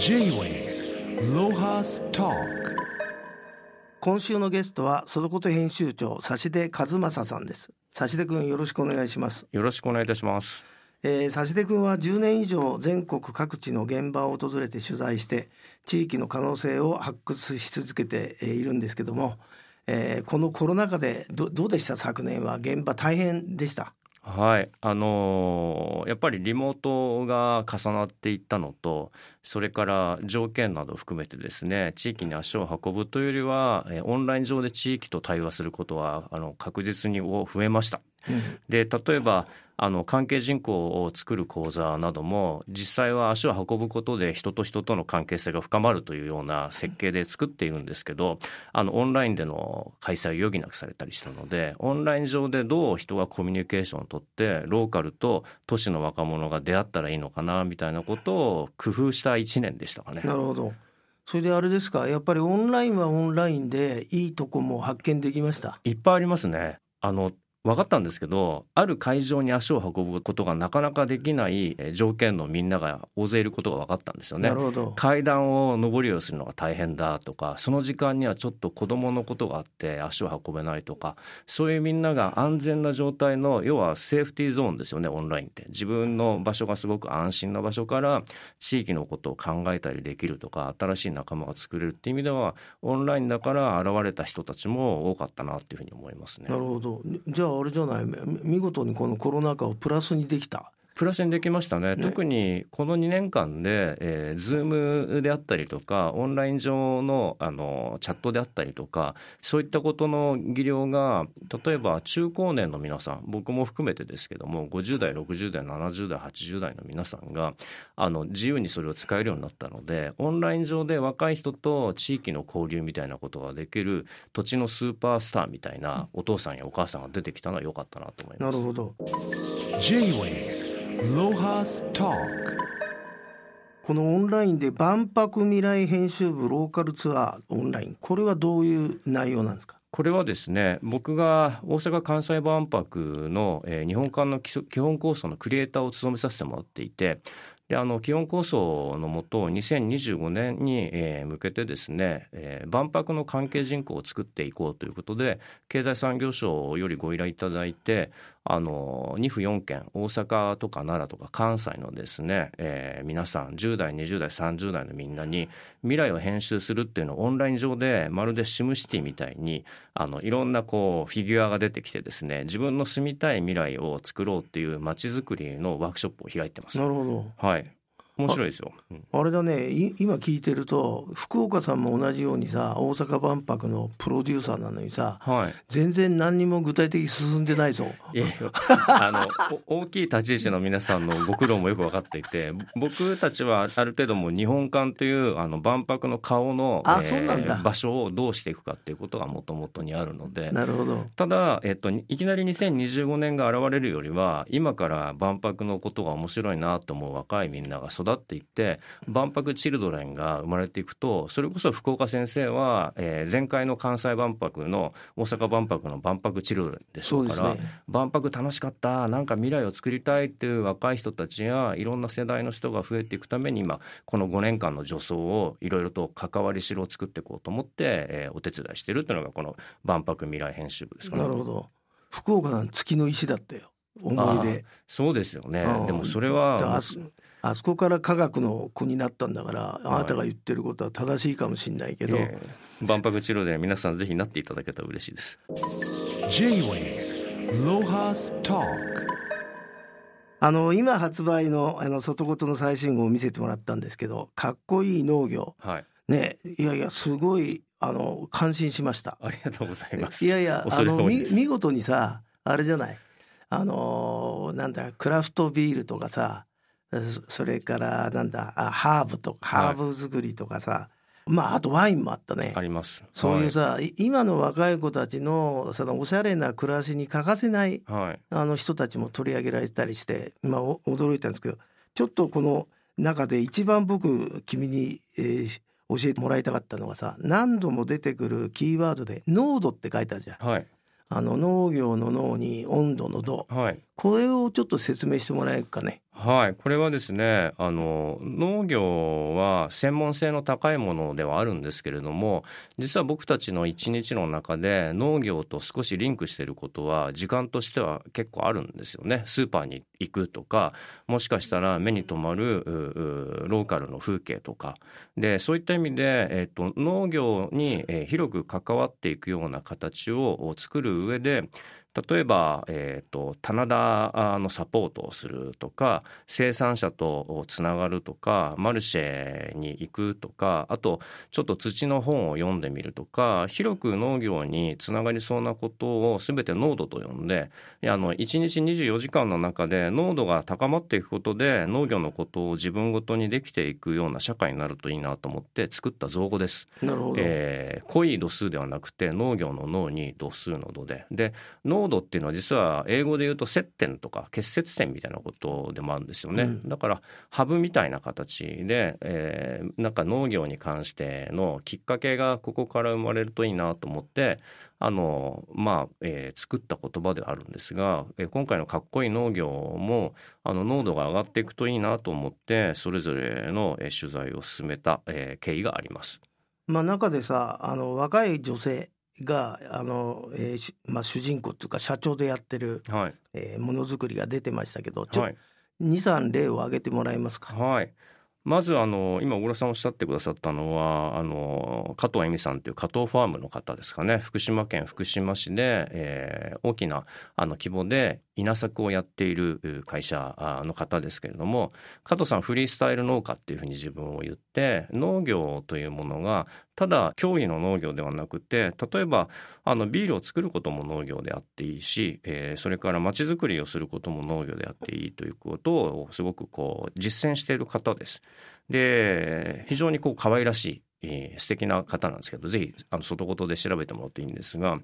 J-Way ロハスタ今週のゲストはそこと編集長差出和正さんです。差出君よろしくお願いします。よろしくお願いいたします。えー、差出君は10年以上全国各地の現場を訪れて取材して地域の可能性を発掘し続けてえーいるんですけども、えーこのコロナ禍でどどうでした？昨年は現場大変でした？はい、あのーやっぱりリモートが重なっていったのと、それから条件など含めてですね、地域に足を運ぶというよりは、オンライン上で地域と対話することはあの確実に増えました。で例えばあの関係人口を作る講座なども実際は足を運ぶことで人と人との関係性が深まるというような設計で作っているんですけどあのオンラインでの開催を余儀なくされたりしたのでオンライン上でどう人がコミュニケーションをとってローカルと都市の若者が出会ったらいいのかなみたいなことを工夫した1年でしたかね。なるほどそれであれですか？やっぱりオンラインはオンラインでいいとこも発見できました？いっぱいありますね。あの分かったんですけどある会場に足を運ぶことがなかなかできないえー条件のみんなが大勢いることが分かったんですよねな。るほど階段を上りをするのが大変だとかその時間にはちょっと子どものことがあって足を運べないとかそういうみんなが安全な状態の要はセーフティーゾーンですよねオンラインって自分の場所がすごく安心な場所から地域のことを考えたりできるとか新しい仲間が作れるっていう意味ではオンラインだから現れた人たちも多かったなっていうふうに思いますねな。るほどじゃああれじゃない見事にこのコロナ禍をプラスにできた。プラスにできましたね。ね。特にこの2年間で、えー、Zoom であったりとかオンライン上のあのチャットであったりとかそういったことの技量が例えば中高年の皆さん僕も含めてですけども50代60代70代80代の皆さんがあの自由にそれを使えるようになったのでオンライン上で若い人と地域の交流みたいなことができる土地のスーパースターみたいなお父さんやお母さんが出てきたのは良かったなと思います。なるほど。J-Way このオンラインで万博未来編集部ローカルツアーオンラインこれはどういう内容なんですか？これはですね僕が大阪・関西万博の、えー日本館の基礎基本構想のクリエイターを務めさせてもらっていてであの基本構想のもと2025年に、えー向けてですね、えー万博の関係人口を作っていこうということで経済産業省よりご依頼いただいてあの2府4県大阪とか奈良とか関西のですね、えー皆さん10代20代30代のみんなに未来を編集するっていうのをオンライン上でまるでシムシティみたいにあのいろんなこうフィギュアが出てきてですね自分の住みたい未来を作ろうっていう街づくりのワークショップを開いてます。なるほどはい面白いですよ。うんあれだね。い今聞いてると福岡さんも同じようにさ大阪万博のプロデューサーなのにさはい。全然何にも具体的に進んでないぞ。いあのお 大きい立ち位置の皆さんのご苦労もよく分かっていて僕たちはある程度もう日本館というあの万博の顔の、あそうなんだ。場所をどうしていくかっていうことがもともとにあるのでなるほど。ただ、えっと、いきなり2025年が現れるよりは今から万博のことが面白いなと思う若いみんなが育っていって万博チルドレンが生まれていくとそれこそ福岡先生は、えー前回の関西万博の大阪万博の万博チルドレンでしょうからね。万博楽しかったなんか未来を作りたいっていう若い人たちやいろんな世代の人が増えていくために今この5年間の助走をいろいろと関わりしろを作っていこうと思って、えーお手伝いしてるっていうのがこの万博未来編集部ですかね。なるほど。福岡なん月の石だったよ。思い出。そうですよね。うん。でもそれだはあそこから科学の子になったんだからあなたが言ってることは正しいかもしれないけど、えー万博治療で皆さんぜひなっていただけたら嬉しいです。あの今発売のあの外事の最新号を見せてもらったんですけどかっこいい農業。はい、ねいやいやすごいあの感心しました。ありがとうございます。いやいや恐あのみれ多いです。見事にさあれじゃない？あのなんだクラフトビールとかさそそれからなんだあハーブとかはいハーブ作りとかさ、まああとワインもあったねあります。そういうさ、い今の若い子たちのそのおしゃれな暮らしに欠かせないはい、はい、あの人たちも取り上げられたりして、まあ、お驚いたんですけどちょっとこの中で一番僕君に、えー教えてもらいたかったのがさ何度も出てくるキーワードで「濃度」って書いてあるじゃん。はい、あの農業の脳に温度の度はい。これをちょっと説明してもらえるかね。はい、これはですねあの農業は専門性の高いものではあるんですけれども実は僕たちの一日の中で農業と少しリンクしてることは時間としては結構あるんですよね。スーパーに行くとかもしかしたら目に留まるローカルの風景とか。でそういった意味で、えっと、農業に広く関わっていくような形を作る上で例えば、えー、と棚田のサポートをするとか生産者とつながるとかマルシェに行くとかあとちょっと土の本を読んでみるとか広く農業につながりそうなことを全て濃度と呼んでいやあの1日24時間の中で濃度が高まっていくことで農業のことを自分ごとにできていくような社会になるといいなと思って作った造語です。なるほど、えー濃い度数ではなくて農業の脳に度数の度でで濃度っていうのは実は英語で言うと接点とか結節点みたいなことでもあるんですよね、うんだからハブみたいな形で、えーなんか農業に関してのきっかけがここから生まれるといいなと思ってあのまあ、えー作った言葉ではあるんですが、えー今回のかっこいい農業もあの濃度が上がっていくといいなと思ってそれぞれのえー取材を進めた、えー経緯があります。まあ中でさあの若い女性があの、えーしまあ、主人公っていうか社長でやってるはいえーものづくりが出てましたけどちょ、はい23例を挙げてもらえますか？はい。まずあの今小倉さんおっしゃってくださったのはあの加藤恵美さんという加藤ファームの方ですかね福島県福島市で、えー大きなあの規模で稲作をやっている会社の方ですけれども加藤さんフリースタイル農家っていうふうに自分を言って農業というものがただ競技の農業ではなくて例えばあのビールを作ることも農業であっていいし、えーそれから街づくりをすることも農業であっていいということをすごくこう実践している方です。で非常にこう可愛らしいえー素敵な方なんですけどぜひあの外言で調べてもらっていいんですが、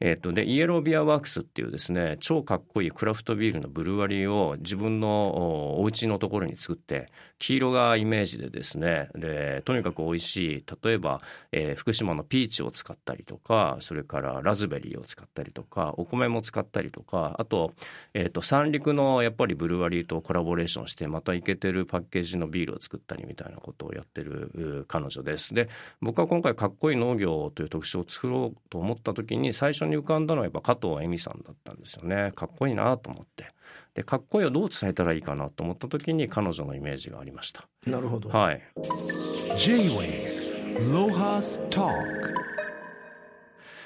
えー、とでイエロービアワークスっていうですね超かっこいいクラフトビールのブルワリーを自分のおお家のところに作って黄色がイメージでですねでとにかく美味しい例えば、えー福島のピーチを使ったりとかそれからラズベリーを使ったりとかお米も使ったりとかあと,、えー、と三陸のやっぱりブルワリーとコラボレーションしてまたいけてるパッケージのビールを作ったりみたいなことをやってる彼女です。で僕は今回かっこいい農業という特集を作ろうと思った時に最初に浮かんだのはやっぱ加藤恵美さんだったんですよね。かっこいいなと思って。でかっこいいをどう伝えたらいいかなと思った時に彼女のイメージがありました。なるほど。はい。J-Wave Lohas Talk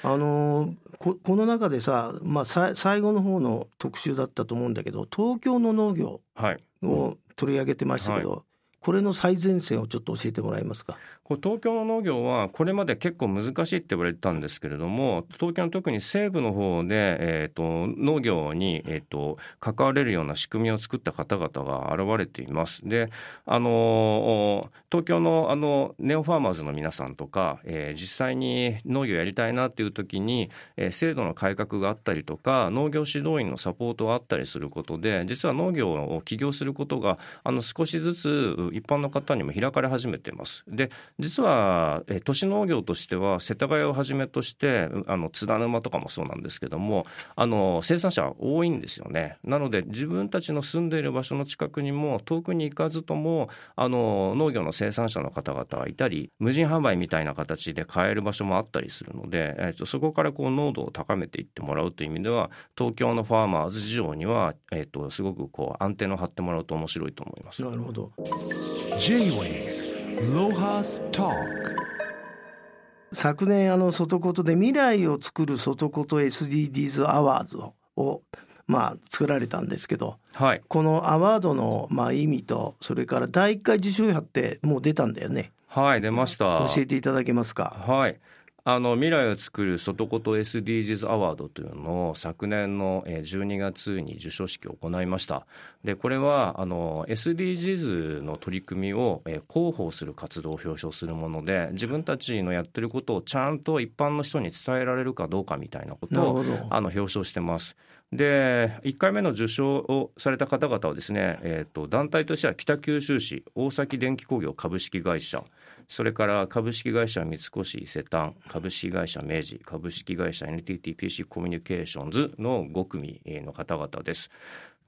あのーここの中でさ、まあ、さ最後の方の特集だったと思うんだけど東京の農業はい。を取り上げてましたけど、これの最前線をちょっと教えてもらえますか？東京の農業はこれまで結構難しいって言われてたんですけれども東京の特に西部の方で、えー、と農業に、えー、と関われるような仕組みを作った方々が現れています。であの東京のあのネオファーマーズの皆さんとか、えー実際に農業やりたいなっていう時に、えー制度の改革があったりとか農業指導員のサポートがあったりすることで実は農業を起業することがあの少しずつ一般の方にも開かれ始めています。で実は、え都市農業としては世田谷をはじめとしてあの津田沼とかもそうなんですけどもあの生産者多いんですよね。なので自分たちの住んでいる場所の近くにも遠くに行かずともあの農業の生産者の方々がいたり無人販売みたいな形で買える場所もあったりするので、えーとそこからこう濃度を高めていってもらうという意味では東京のファーマーズ事情には、えー、とすごくこうアンテナを張ってもらうと面白いと思います。なるほど。J-Wave Lohas Talk 昨年あの外ことで未来を作る外こと SDGs アワーズををまあ作られたんですけどはいこのアワードのまあ意味とそれから第1回受賞者ってもう出たんだよねはい、出ました。教えていただけますか？はい。あの未来を作る外こと SDGs アワードというのを昨年のえー12月に授賞式を行いました。でこれはあの SDGs の取り組みをえー広報する活動を表彰するもので自分たちのやってることをちゃんと一般の人に伝えられるかどうかみたいなことをあの表彰してます。で1回目の受賞をされた方々はですね、えー、と団体としては北九州市大崎電気工業株式会社それから株式会社三越伊勢丹株式会社明治株式会社 NTTPC コミュニケーションズの5組の方々です。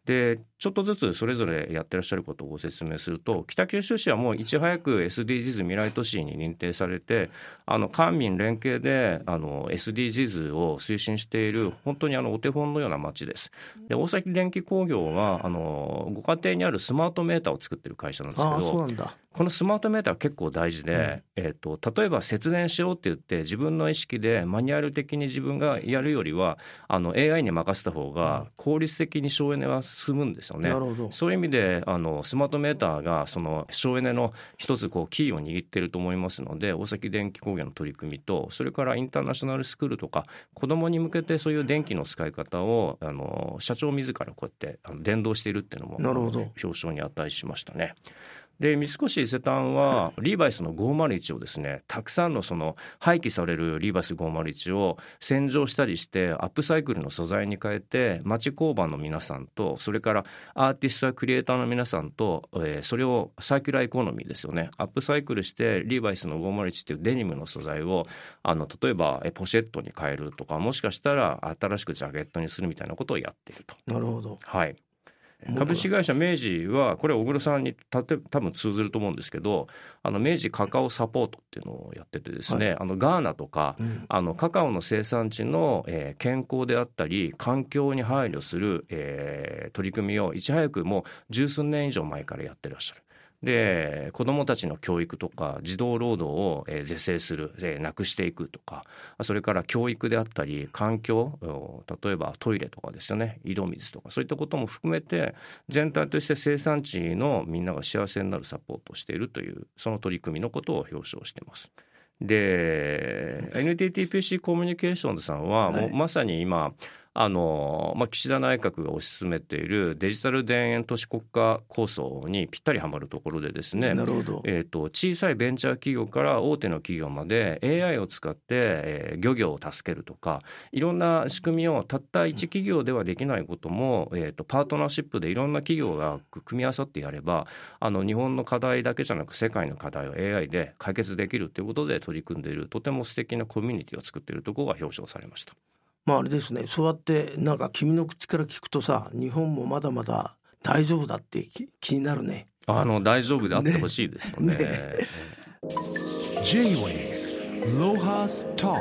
でちょっとずつそれぞれやってらっしゃることをご説明すると北九州市はもういち早く SDGs 未来都市に認定されてあの官民連携であの SDGs を推進している本当にあのお手本のような町です。で大崎電気工業はあのご家庭にあるスマートメーターを作ってる会社なんですけどこのスマートメーターは結構大事で、えー、と例えば節電しようって言って自分の意識でマニュアル的に自分がやるよりはあの AI に任せた方が効率的に省エネは進むんですよね。なるほどそういう意味であのスマートメーターがその省エネの一つこうキーを握っていると思いますので大崎電気工業の取り組みとそれからインターナショナルスクールとか子どもに向けてそういう電気の使い方をあの社長自らこうやってあの伝道しているっていうのも表彰に値しましたね。で三越伊勢丹はリーバイスの501をですねたくさんのその廃棄されるリーバイス501を洗浄したりしてアップサイクルの素材に変えて町工場の皆さんとそれからアーティストやクリエイターの皆さんと、えーそれをサーキュラーエコノミーですよね。アップサイクルしてリーバイスの501っていうデニムの素材をあの例えばえポシェットに変えるとかもしかしたら新しくジャケットにするみたいなことをやっていると。なるほど。はい。僕株式会社明治はこれ小黒さんにたて多分通ずると思うんですけどあの明治カカオサポートっていうのをやっててですね、あのガーナとかうん。あのカカオの生産地の、えー健康であったり環境に配慮する、えー取り組みをいち早くもう十数年以上前からやってらっしゃる。で子どもたちの教育とか児童労働を、えー是正する、えーなくしていくとかそれから教育であったり環境お例えばトイレとかですよね井戸水とかそういったことも含めて全体として生産地のみんなが幸せになるサポートをしているというその取り組みのことを表彰しています。で NTTPC コミュニケーションズさんはもはいうまさに今あの、まあ、岸田内閣が推し進めているデジタル田園都市国家構想にぴったりはまるところでですねなるほどえー、と小さいベンチャー企業から大手の企業まで AI を使って、えー漁業を助けるとかいろんな仕組みをたった一企業ではできないことも、えー、とパートナーシップでいろんな企業が組み合わさってやればあの日本の課題だけじゃなく世界の課題を AI で解決できるということで取り組んでいるとても素敵なコミュニティを作っているところが表彰されました。まああれですね。そうやってなんか君の口から聞くとさ日本もまだまだ大丈夫だってき気になるね。あの大丈夫であってほしいですよね。ね。J-Way Talk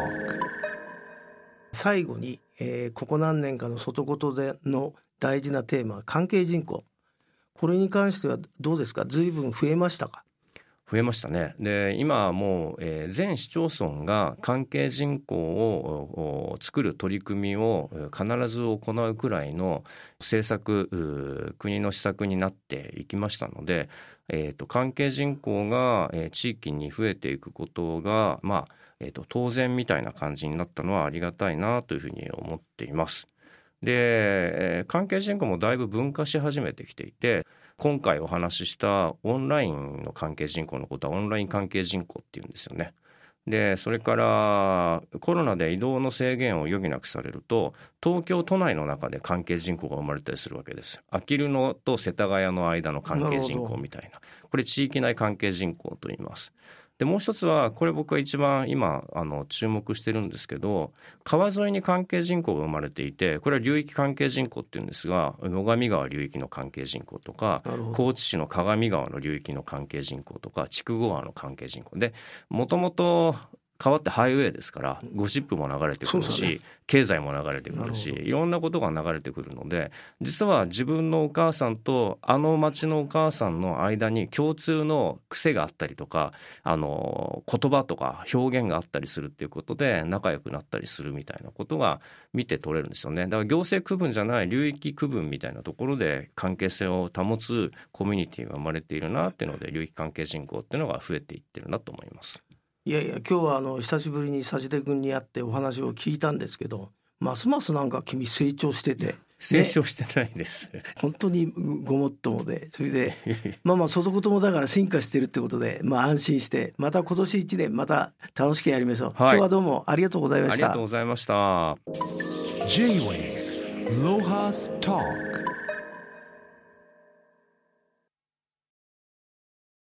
最後に、えーここ何年かの外事での大事なテーマ関係人口。これに関してはどうですか？随分増えましたか？増えましたね。で今もう、えー全市町村が関係人口を作る取り組みを必ず行うくらいの政策国の施策になっていきましたので、えー、と関係人口が、えー地域に増えていくことが、まあえー、と当然みたいな感じになったのはありがたいなというふうに思っています。で、えー関係人口もだいぶ分化し始めてきていて今回お話ししたオンラインの関係人口のことはオンライン関係人口っていうんですよね。でそれからコロナで移動の制限を余儀なくされると東京都内の中で関係人口が生まれたりするわけです。あきる野と世田谷の間の関係人口みたいなこれ地域内関係人口と言います。でもう一つはこれ僕が一番今あの注目してるんですけど川沿いに関係人口が生まれていてこれは流域関係人口っていうんですが最上川流域の関係人口とか高知市の鏡川の流域の関係人口とか筑後川の関係人口。でもともと川ってハイウェイですからゴシップも流れてくるし、ね。経済も流れてくるしいろんなことが流れてくるので実は自分のお母さんとあの町のお母さんの間に共通の癖があったりとかあの言葉とか表現があったりするっていうことで仲良くなったりするみたいなことが見て取れるんですよね。だから行政区分じゃない流域区分みたいなところで関係性を保つコミュニティが生まれているなっていうので流域関係人口っていうのが増えていってるなと思います。いやいや今日はあの久しぶりに指出君に会ってお話を聞いたんですけどますますなんか君成長してて成長してないです。本当にごもっともでそれで まあまあ外事もだから進化してるってことでまあ安心してまた今年一年また楽しくやりましょう、はい今日はどうもありがとうございましたありがとうございました。J-Way Lohas Talk